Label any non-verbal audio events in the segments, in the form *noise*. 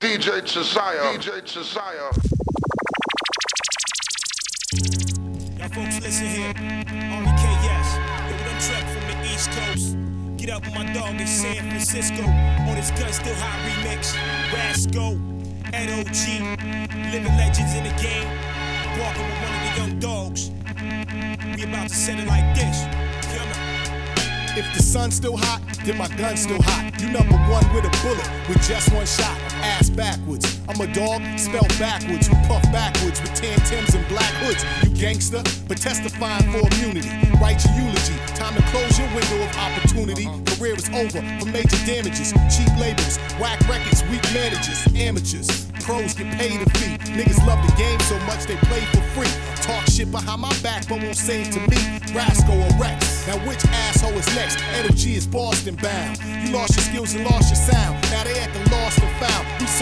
DJ Jesaya. DJ Jesaya. Y'all folks listen here. REKS. Yo, we done trek from the East Coast. Get up with my dog in San Francisco. On his gun still hot remix. Rasco. Ed OG. Living legends in the game. Walking with one of the young dogs. We about to set it like this. If the sun's still hot, then my gun's still hot. You number one with a bullet, with just one shot. Ass backwards. I'm a dog, spelled backwards. Who puff backwards with tan Tims and black hoods. You gangster, but testifying for immunity. Write your eulogy. Time to close your window of opportunity. Uh-huh. Career is over for major damages. Cheap labels, whack records, weak managers, amateurs. Pros get paid a fee. Niggas love the game so much they play for free. Talk shit behind my back, but won't say it to me. Rasco or Reks. Now which asshole is next? Energy is Boston bound. You lost your skills and lost your sound. Now they at the lost. We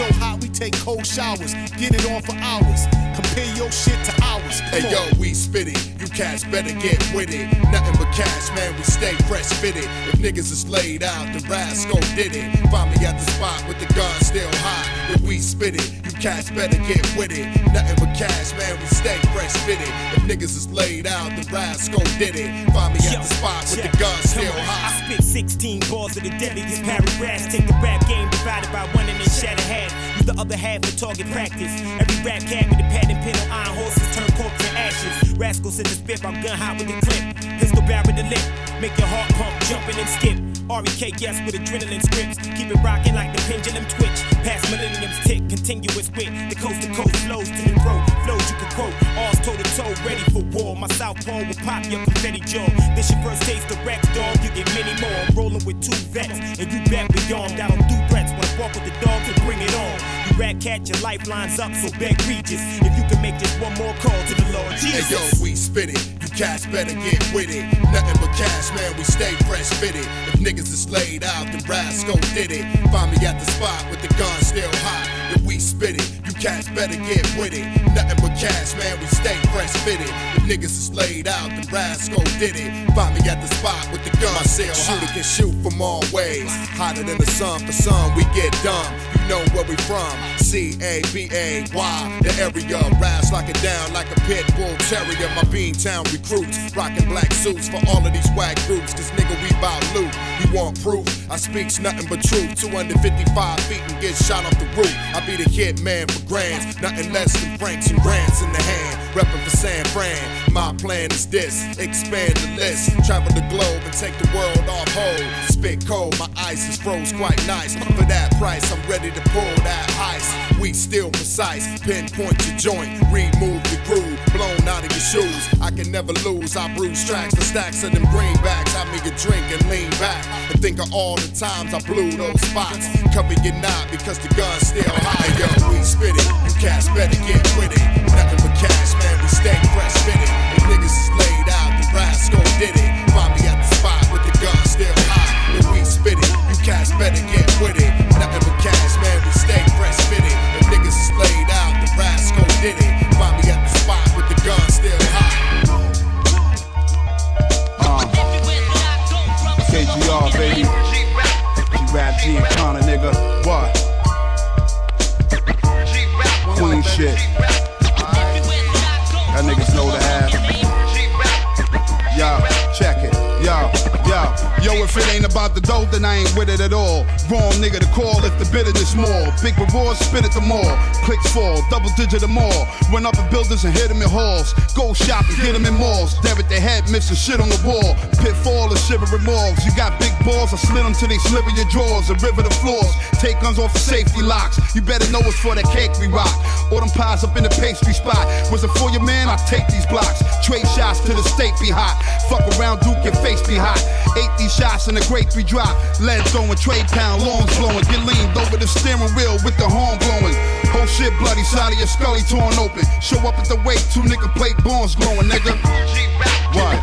so hot we take cold showers. Get it on for hours. Compare your shit to ours. Come Hey on. yo, we spit it. You cats better get with it. Nothing but cash, man. We stay fresh fitted. If niggas is laid out, the rascal did it. Find me at the spot with the gun still hot. If we spit it, cats better get with it. Nothing but cash, man. We stay fresh fitted. If niggas is laid out, the rascal did it. Find me at the spot with the gun still hot. I spit 16 balls of the deadliest paragraphs. Take the rap game divided by one and then shatter half. Use the other half for target practice. Every rap cat with a pad and pen on iron horses turn corpse to ashes. Rascals in the spit, I'm gun hot with the clip. Pistol barrel with the lip. Make your heart pump, jumping and skip. REK yes with adrenaline scripts. Keep it rocking like the pendulum twitch. Past millenniums tick, continuous wit. The coast to coast flows to the throat. Flows you can quote. All's toe to toe, ready for war. My South Pole will pop your confetti jaw. This your first taste Reks, dog. You get many more. I'm rolling with two vets, and you bet we armed out on rat cat, your lifelines up, so beg Regis. If you can make just one more call to the Lord Jesus. Hey yo, we spit it. You cats better get with it. Nothing but cash, man. We stay fresh fitted. If niggas is laid out, the rascal did it. Find me at the spot with the gun still hot. We spit it, you cats better get with it. Nothing but cash, man. We stay fresh fitted. If niggas is laid out, the rascal did it. Find me at the spot with the gun still hot. Shooter can shoot from all ways. Hotter than the sun. For some, we get dumb. You know where we from. C A B A Y. The area rise like it down like a pit bull terrier. My bean town recruits rocking black suits for all of these whack groups. Cause nigga, we bout loot. You want proof? I speaks nothing but truth. 255 feet and get shot off the roof. I be the hit man for grands. Nothing less than francs and grants in the hand. Reppin' for San Fran. My plan is this expand the list. Travel the globe and take the world off hold. Spit cold, my ice is froze quite nice. For that price, I'm ready to pull that heist. We still precise, pinpoint your joint, remove the groove, blown out of your shoes. I can never lose, I bruise tracks for stacks of them greenbacks. I make a drink and lean back and think of all the times I blew those spots. Cover your knot because the gun's still high, yo. We spit it, you cats better get with it. Nothing but cash, man, we stay fresh fitted. If niggas is laid out, the rascal did it. Find me at the spot with the gun still high. If we spit it, you cats better get with it. Nothing but cash, man, we stay fresh fitted. If niggas is laid out, the rascal did it. Find me at the spot with the gun still high. KGR, baby. G-Rap G and Connor, nigga. What? Shit. Y'all niggas know the half. Yo, check it. Yo, yo. If it ain't about the dope, then I ain't with it at all. Wrong nigga to call if the bitterness more. Big rewards, spit at the mall. Clicks fall, double digit or more. Went up in buildings and hit them in halls. Go shopping, get them in malls. There at their head, missing shit on the wall. Pitfall and shivering malls. You got big balls, I slid them till they sliver your drawers and river the floors. Take guns off the safety locks. You better know it's for that cake we rock. All them pies up in the pastry spot. Was it for your man? I take these blocks. Trade shots to the state be hot. Fuck around, Duke, your face be hot. Ate these shots in the grape we drop. Lead throwing, trade pound, longs blowing. Get leaned over the steering wheel with the horn blowing. Whole shit bloody, side of your scully torn open. Show up at the wake, two nigga plate bones glowing, nigga. What?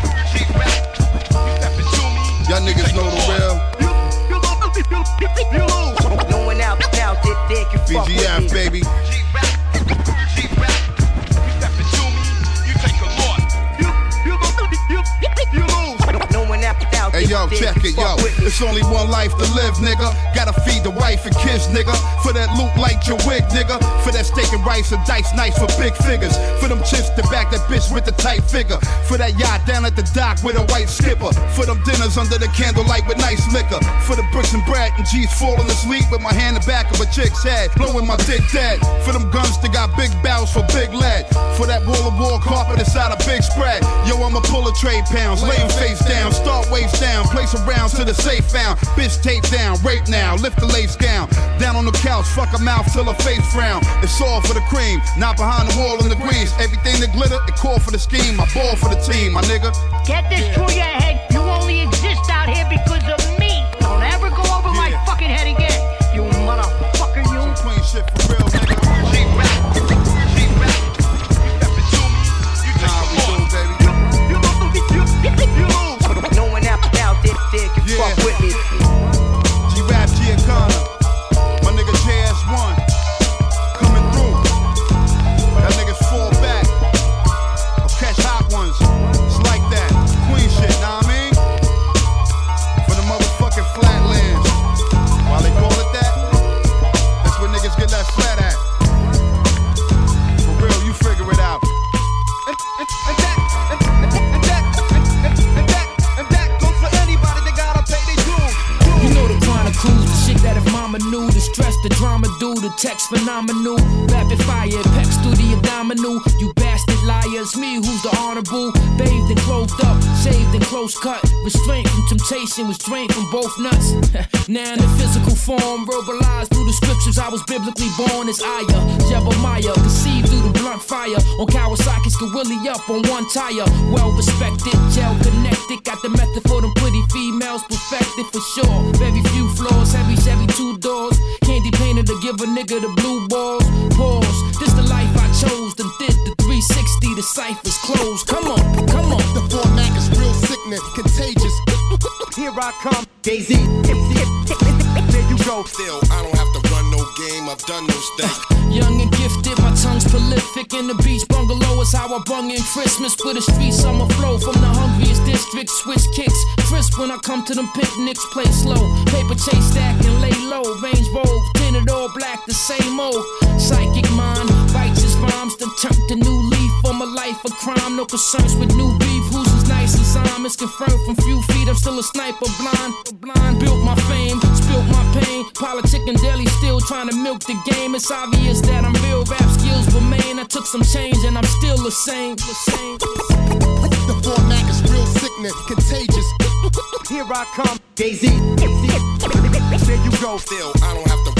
Y'all niggas know the real. No one out now that they can fuck with BGF, me. baby. No one out out Hey yo, check it, yo. It's only one life to live, nigga. Gotta feed the wife and kids, nigga. For that loot like your wig, nigga. For that steak and rice and dice nice for big figures. For them chips to back that bitch with the tight figure. For that yacht down at the dock with a white skipper. For them dinners under the candlelight with nice liquor. For the bricks and bread and G's falling asleep with my hand in the back of a chick's head. Blowing my dick dead. For them guns that got big bows for big lead. For that wall of wall carpet inside a big spread. Yo, I'ma pull a trade pounds, lay face down, start waves down, place a round to the safe found. Bitch tape down, rape now, lift the lace gown. Down on the couch, fuck her mouth till her face frown. It's all for the cream, not behind the wall in the grease. Everything that glitter, it call for the scheme. I ball for the team, my nigga. Get this through your head. You only exist out here because of biblically born as Aya, Jebemiah, conceived through the blunt fire. On Kawasaki's could willy up on one tire. Well respected, gel connected, got the method for them pretty females perfected for sure. Very few flaws, heavy Chevy two doors. Candy painted to give a nigga the blue balls. Pause. This the life I chose. The did the 360, the ciphers closed. Come on, come on. The format is real sickness, contagious. Here I come, Daisy. There you go. Still, I don't have to run no game, I've done those things. Uh, young and gifted, my tongue's prolific. In the beach bungalow is how I bung in Christmas. With a street summer flow from the hungriest district. Switch kicks, crisp when I come to them picnics. Play slow, paper chase stack and lay low. Range rove, tinted all black, the same old. Psychic mind, righteous rhymes. Then turned the new leaf for my life of crime. No concerns with new beef. Who's as nice as I'm? It's confirmed from few feet. I'm still a sniper, blind, blind. Built my fame, spilt my pain. Politic and daily still trying to milk the game. It's obvious that I'm real. Rap skills remain. I took some change and I'm still the same. The same. The format is real sickness, contagious. Here I come, Daisy. There you go. Still, I don't have to run no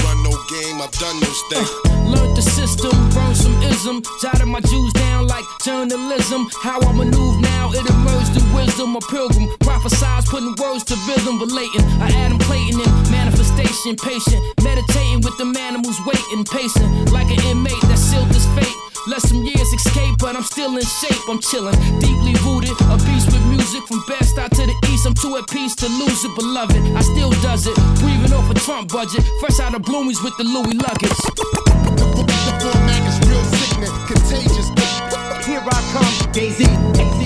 game, I've done those things. Learned the system, burned some ism, jotted my Jews down like journalism. How I maneuver now, it emerged through wisdom. A pilgrim, prophesize, putting words to rhythm, relating. I Adam Clayton in manifestation, patient, meditating with the who's waiting, pacing like an inmate that sealed his fate. Let some years escape, but I'm still in shape. I'm chilling, deeply rooted, a beast with music from best out to the east. I'm too at peace to lose it, beloved. I still does it, breathing off a Trump budget, fresh out of Bloomies with the Louis luggage. The, fo- the format is real sickness, contagious. Here I come, Daisy.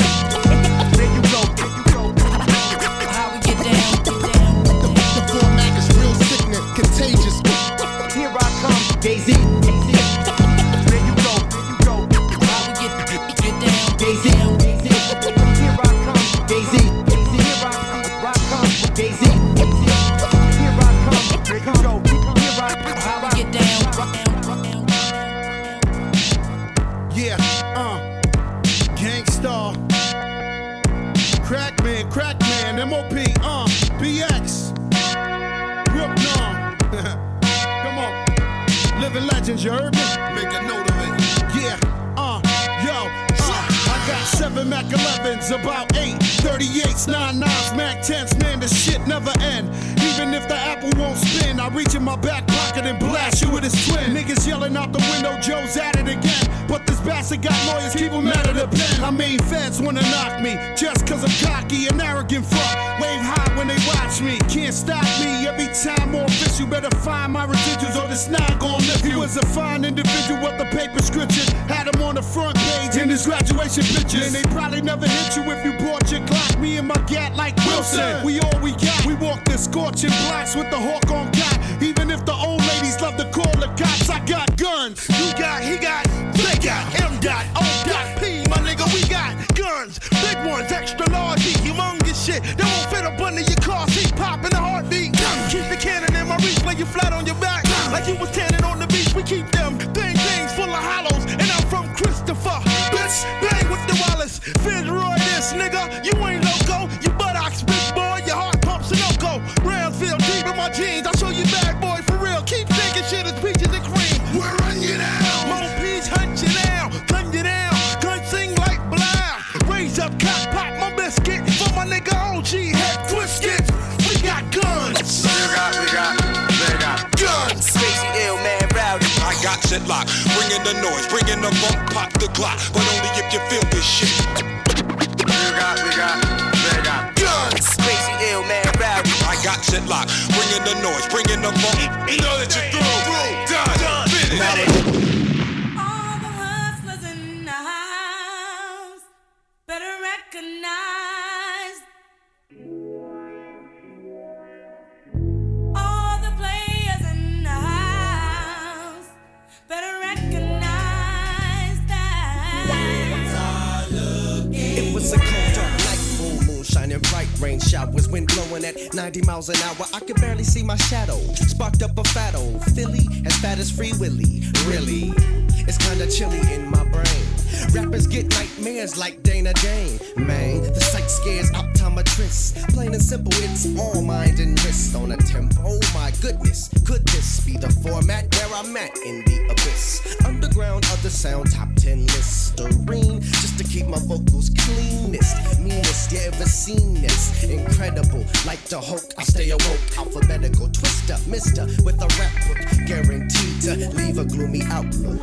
Can't stop me. Every time more fish, you better find my residuals or the snag gon' lift you was a fine individual with the paper scripture. Had him on the front page in his graduation pictures. And they probably never hit you if you brought your clock. Me and my gat like Wilson. We all we got. We walk the scorching blocks with the hawk on cock. Even if the old ladies love to call the cops, I got guns. You got, he got, they got, M got, O got, P, my nigga, we got guns. Big ones, extra large, humongous shit. That won't fit up under lay you flat on your back. Like you was tanning on the beach, we keep them thing things full of hollows. And I'm from Christopher. Bitch, bang with the Wallace. Fitzroy this, nigga. You ain't I got shit locked. Bringing the noise, bringing the funk, pop the clock. But only if you feel this shit. You got, we got, they got. Guns. Crazy ill man rowdy. I got shit locked. Bringing the noise, bringing the funk. You know that you're through. Done. Finish. All the hustlers in the house better recognize was a cold dark night, full moon shining bright, rain showers, wind blowing at 90 miles an hour. I could barely see my shadow. Sparked up a fat old Philly, as fat as Free Willy. Really, it's kinda chilly in my brain. Rappers get nightmares like Dana Dane. Man, the sight scares optometrists. Plain and simple, it's all mind and wrist on a tempo. My goodness, could this be the format where I'm at in the abyss? Underground of the sound top 10 Listerine, just to keep my vocals cleanest. Meanest you ever seen this? Incredible, like the Hulk, I stay awoke. Alphabetical twister, mister, with a rap book, guaranteed to leave a gloomy outlook.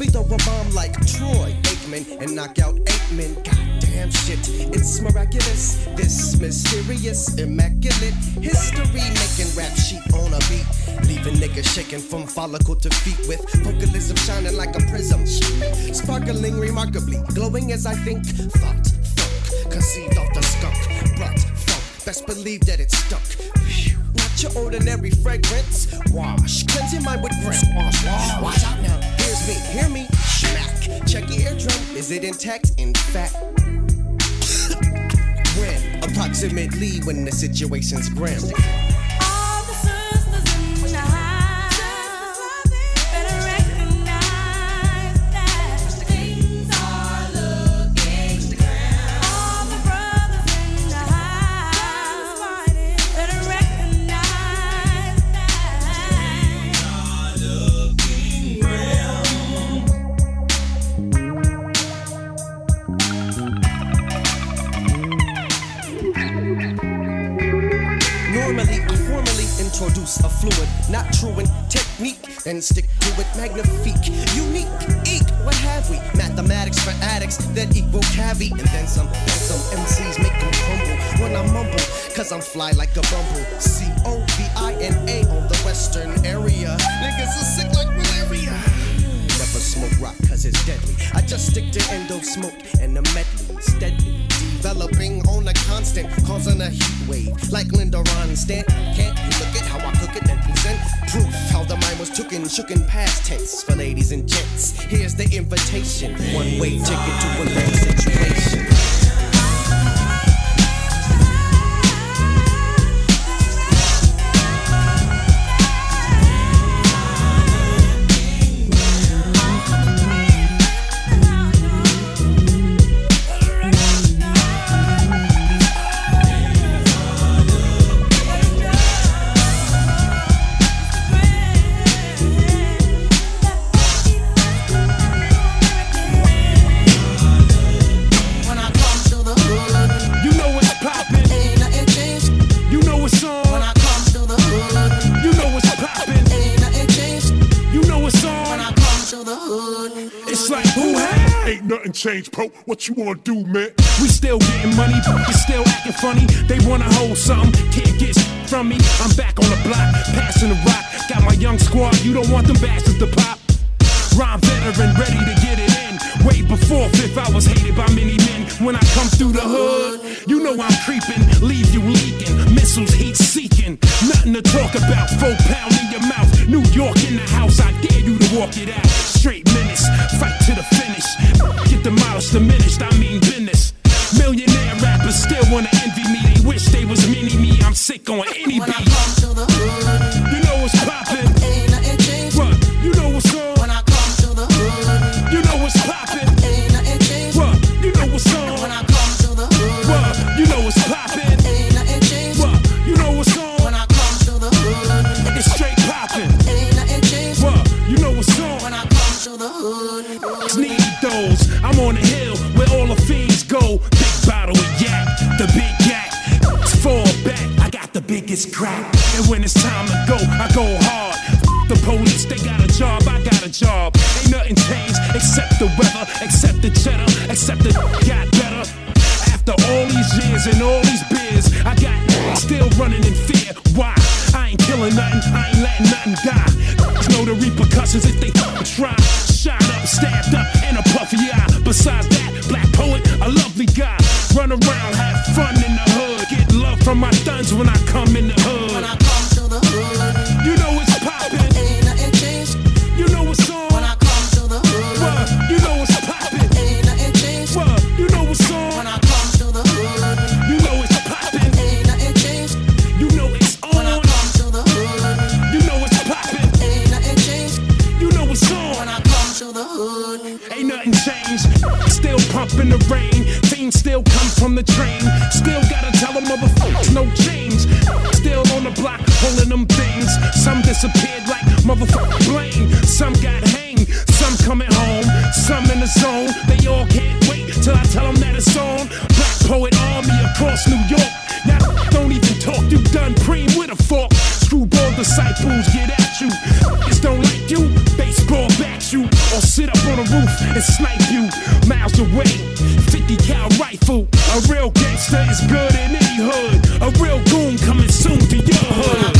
Me throw a bomb like Troy Aikman and knock out men. Goddamn shit, it's miraculous. This mysterious, immaculate history making rap sheet on a beat. Leaving niggas shaking from follicle to feet with vocalism shining like a prism. Sparkling remarkably, glowing as I think. Thought, funk, conceived off the skunk. Brought funk, best believe that it's stuck. Not your ordinary fragrance. Wash, cleanse your mind with breath. Wash, wash. Watch out now. Me, hear me. Smack. Check your eardrum. Is it intact? In fact, *laughs* when approximately when the situation's grim. Introduce a fluid, not true in technique, and stick to it magnifique, unique, eek. What have we? Mathematics for addicts that equal cavi, and then some, then some MCs make them crumble when I mumble, cause I'm fly like a bumble. C O V I N A on the western area. Niggas are sick like malaria. Smoke rock cause it's deadly. I just stick to endo smoke and the medley steadily. Developing on a constant, causing a heat wave. Like Linda Ronstadt. Can't you look at how I cook it and present proof how the mind was tooken, shooken past tense for ladies and gents. Here's the invitation. One way ticket to a grand situation. Changed, bro. What you wanna do, man? We still getting money, but still acting funny. They wanna hold something, can't get from me. I'm back on the block, passing the rock. Got my young squad, you don't want them bastards to pop. Rhyme veteran, ready to get it in. Way before fifth, I was hated by many men. When I come through the hood, you know I'm creeping, leave you leaking. Missiles heat seeking, nothing to talk about. Four pound in your mouth, New York in the house. I dare you to walk it out. Straight minutes, fight to the finish. Diminished. I mean business. Millionaire rappers still wanna envy me. They wish they was mini me. I'm sick on any beat. Poet, a lovely guy. Run around, have fun in the hood. Get love from my thuns when I come in the the train. Still gotta tell them motherfuckers no change. Still on the block pulling them things. Some disappeared like motherfucker blame. Some got hanged. Some coming home. Some in the zone. They all can't wait till I tell them that it's on. Black poet army across New York. Now don't even talk. You done preem with a fork. Screwball disciples get at on the roof and snipe you. Miles away. 50 cal rifle. A real gangster is good in any hood. A real goon coming soon to your hood.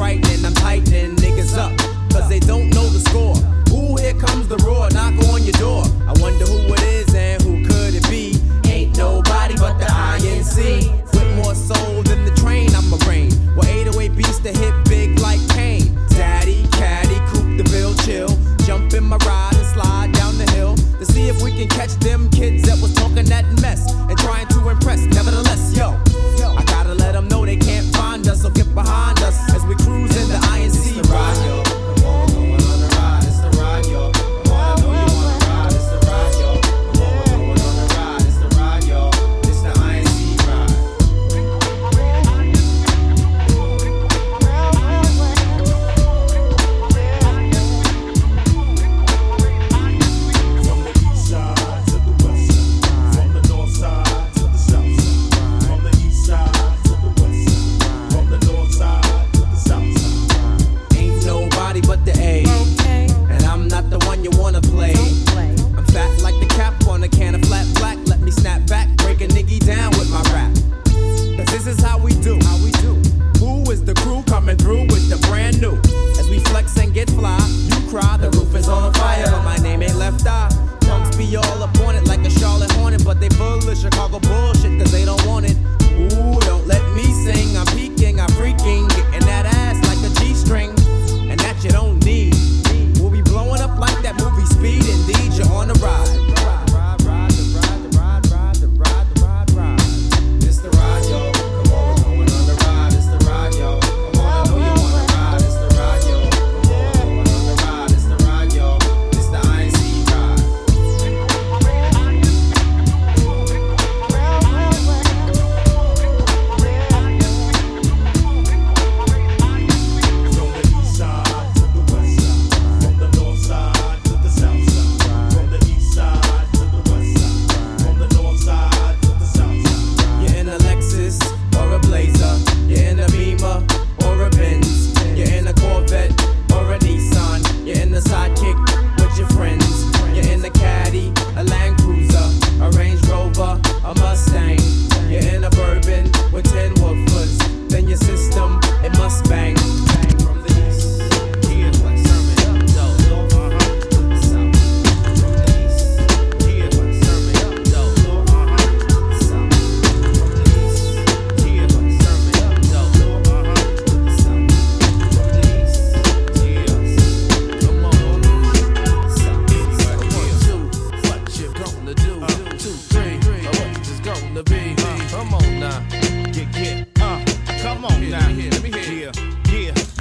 frightening. I'm tightening niggas up, cause they don't know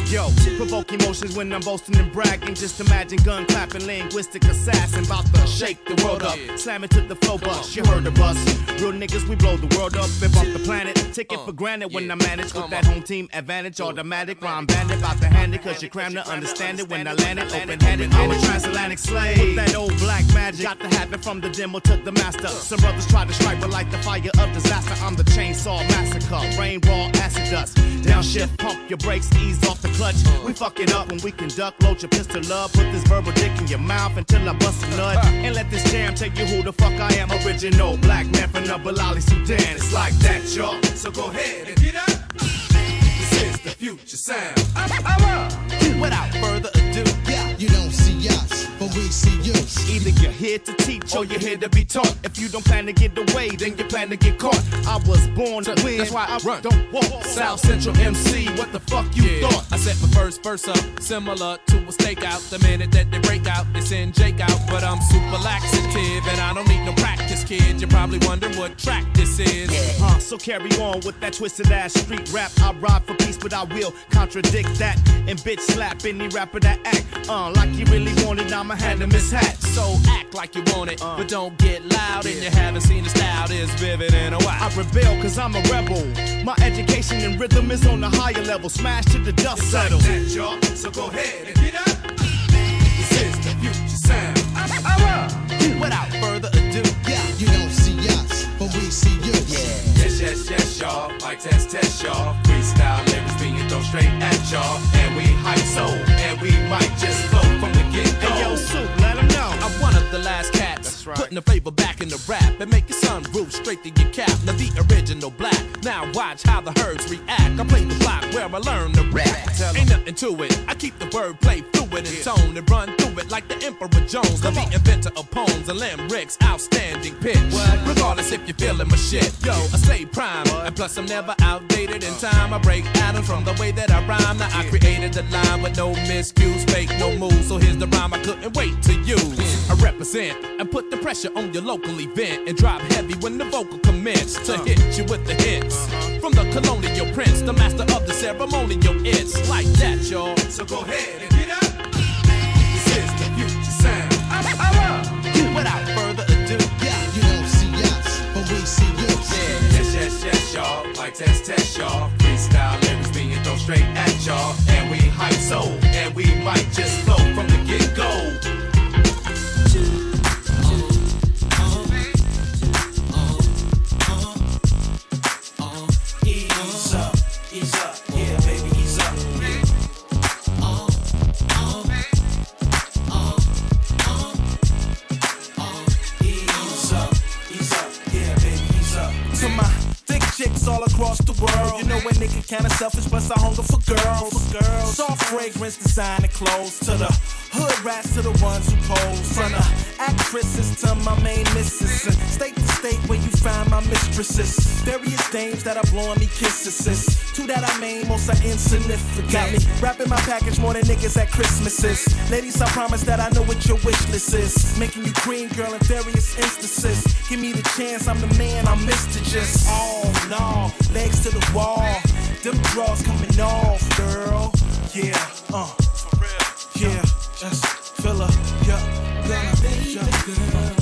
Yo, provoke emotions when I'm boasting and bragging. Just imagine gun clapping, linguistic assassin. About to shake the world up. Slam it to the flow bus. You heard of us. Real niggas, we blow the world up. Bip off the planet. Take it for granted when I manage with that home team advantage. Automatic rhyme bandit. About to hand it, cause you cram to understand it when I land it. Open handed, I'm a transatlantic slave. With that old black magic. Got to happen from the demo to the master. Some brothers try to strike, but like the fire of disaster, I'm the chainsaw massacre. Rain, raw, acid dust. Downshift, pump your brakes, ease off the clutch. We fuck it up when we conduct. Load your pistol up, put this verbal dick in your mouth until I bust a nut. And let this jam tell you who the fuck I am. Original black man from the Balali, Sudan. It's like that, y'all. So go ahead and get up. This is the future sound. Uh, uh, uh. Without further we see you. Either you're here to teach or you're here to be taught. If you don't plan to get away, then you plan to get caught. I was born to win, that's why I run. Don't walk. South Central MC, what the fuck you Yeah, thought? I set my first verse up, similar to a stakeout. The minute that they break out, they send Jake out. But I'm super laxative and I don't need no practice, kid. You're probably wondering what track this is. Uh, so carry on with that twisted ass street rap. I ride for peace, but I will contradict that and bitch slap any rapper that act uh, like you really want it. I'ma hand him his hat. So act like you want it, but don't get loud and you haven't seen the style this vivid in a while. I rebel cause I'm a rebel. My education and rhythm is on a higher level. Smash to the dust settle. y'all. So go ahead and get up. This is the future sound. Without further ado, yeah. You don't see us, but we see you. Yes, yes, yes, y'all. Mic test, test, y'all. Freestyle straight at y'all. And we hype so, and we might just flow from the get go. Hey, yo, Soup, let him know. I'm one of the last cats, putting the flavor back in the rap and make your sunroof straight to your cap. Now the original black. Now watch how the herds react. I play the block where I learn to rap. Ain't nothing to it. I keep the wordplay fluid in tone and run through it like the Emperor Jones. I'm the inventor of poems and limericks, outstanding pitch. Regardless if you're feeling my shit, yo, I stay prime. And plus I'm never outdated in time. I break atoms from the way that I rhyme. Now I created the line with no miscues, fake no moves. So here's the rhyme I couldn't wait to use. I represent and put the pressure on your local event and drop heavy when the vocal commence to uh-huh. hit you with the hits. Uh-huh. From the colonial prince, the master of the ceremonial, it's like that, y'all. So go ahead and y'all. Mic test, test, y'all. Freestyle lyrics being thrown straight at y'all. And we hype so, and we might just flow from I hunger for girls. For girls. Soft fragrance, designer clothes. To the hood rats, to the ones who pose. From the actresses to my main misses. And state to state where you find my mistresses. Various dames that are blowing me kisses. Two that I main, most are insignificant. Got me wrapping my package more than niggas at Christmases. Ladies, I promise that I know what your wish list is. Making you green, girl, in various instances. Give me the chance, I'm the man, I'm Mr. Just. Oh no, legs to the wall. Them draws coming off, girl. Yeah, uh, for real. Yeah, just fill her, yeah, gonna, Baby girl,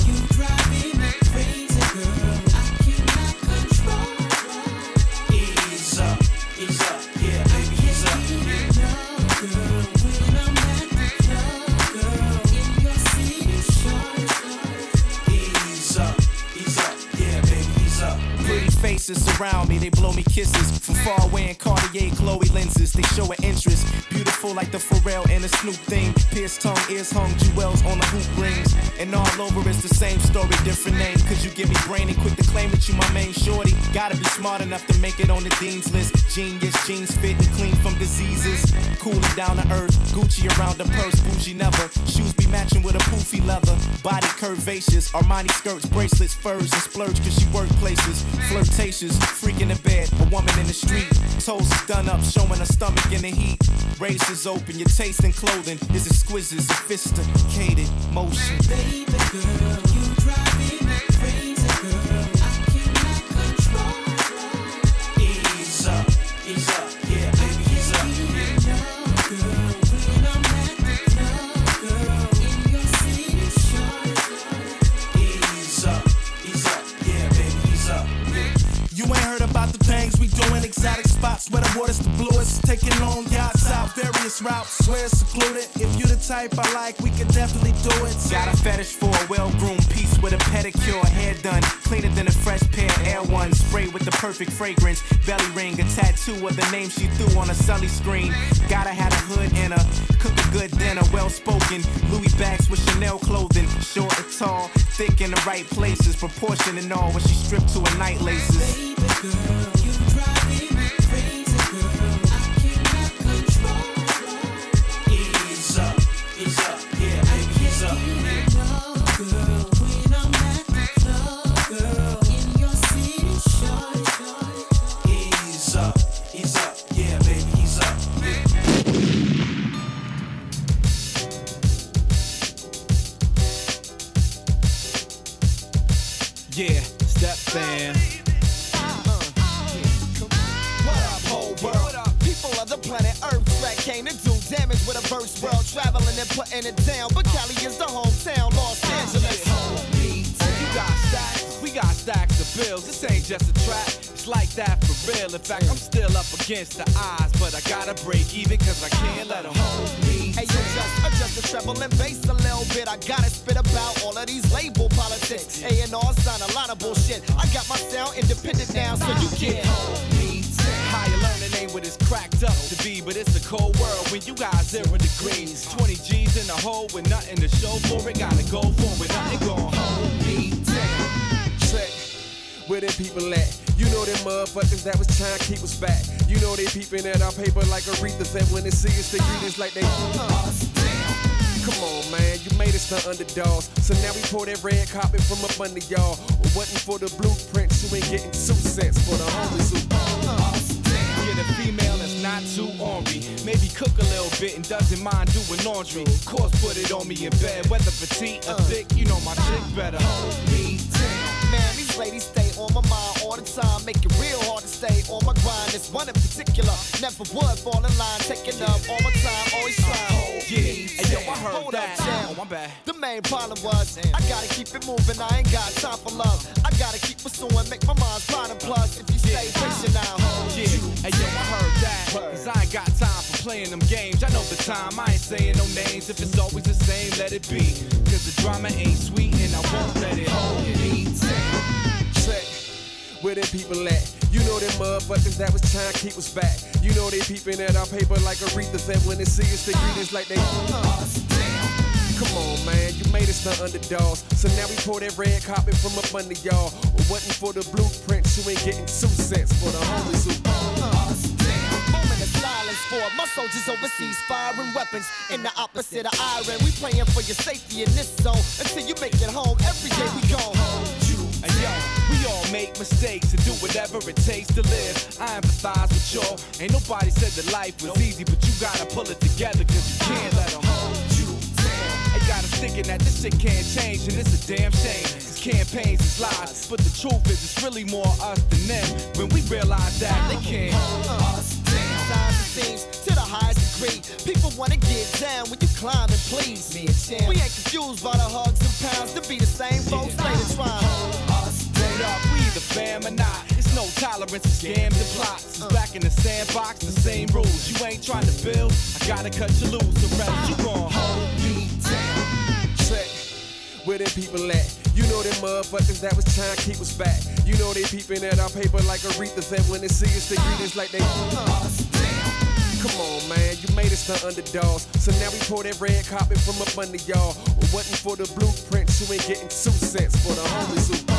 Faces surround me, they blow me kisses. From far away in Cartier Chloe lenses, they show an interest. Beautiful like the Pharrell and the Snoop thing. Pierced tongue, ears hung, jewels on the hoop rings. And all over it's the same story, different name. Cause you give me brain and quick to claim that you my main shorty. Gotta be smart enough to make it on the dean's list. Genius, jeans fit and clean from diseases. Cooling down to earth, Gucci around the purse, bougie never. Shoes matching with a poofy leather. Body curvaceous, Armani skirts, bracelets, furs, and splurge cause she work places. Flirtatious, freak in bed, a woman in the street. Toes is done up, showing her stomach in the heat. Races open, your taste in clothing is exquisite, sophisticated motion. Baby girl, you drive me crazy, doing. Exotic spots where the water's the bluest. Taking long yachts out various routes where it's secluded. If you the type I like, we can definitely do it. Got a fetish for a well-groomed piece with a pedicure, hair done, cleaner than a fresh pair Air One. Spray with the perfect fragrance, belly ring, a tattoo of the name she threw on a Sully screen. Gotta have a hood and a cook a good dinner, well-spoken. Louis bags with Chanel clothing, short and tall, thick in the right places, proportion and all when she stripped to her night laces. Ease sound independent now, so you can't hold me. Higher learning ain't what it's cracked up to be, but it's a cold world when you got zero degrees. 20 G's in the hole with nothing to show for it. Gotta go for it, nothing gon' hold me down. Check. Where them people at? You know them motherfuckers that was trying to keep us back. You know they peeping at our paper like Aretha and when they see us, they greet us like they. Come on, man, you made us the underdogs. So now we pour that red carpet from up under y'all. Wasn't for the blueprints, you ain't getting two cents for the homies uh, who. Get a female that's not too ornery. Maybe cook a little bit and doesn't mind doing laundry. Course, put it on me in bed. Whether petite or thick, you know my chick better. Hold me down. Man, these ladies stay on my mind all the time. Make it real hard to stay on my grind. This one in particular, never would fall in line. Taking up all my time, always uh-huh. trying. Oh, yeah, hey yo, I heard Hold that. up, champ. Oh, my bad. The main problem was I gotta keep it moving. I ain't got time for love. Games. I know the time, I ain't saying no names. If it's always the same, let it be. Cause the drama ain't sweet and I won't let it hold me Check. Where them people at? You know them motherfuckers that was trying to keep us back. You know they peeping at our paper like Aretha and when they see us, they greet us like they. us Come on, man, you made us the underdogs. So now we pour that red carpet from up under y'all. Wasn't for the blueprints, you ain't getting two cents for the homies who. For my soldiers overseas firing weapons in the opposite of iron. We playing for your safety in this zone until you make it home. Every day we you. And yo, we all make mistakes and do whatever it takes to live. I empathize with y'all. Ain't nobody said that life was easy, but you gotta pull it together cause you can't let them hold you. down. They got us thinking that this shit can't change, and it's a damn shame. Cause campaigns is lies, but the truth is it's really more us than them. When we realize that they can't. Hold us, seems to the highest degree. People wanna get down when you climb and please. Me and Champ. We ain't confused by the hugs and pounds to be the same folks later trying. Us, Word up, we either fam or not. It's no tolerance for scams and plots. It's uh. back in the sandbox, the same rules. You ain't trying to build, I gotta cut you loose. The rest you gon' uh. hold me down. Check. Where them people at? You know them motherfuckers that was trying to keep us back. You know they peeping at our paper like Aretha and when they see us, they greet us like they. Uh. Come on, man, you made us the underdogs. So now we pour that red carpet from up under y'all. Wasn't for the blueprints, you ain't getting two cents for the homies who.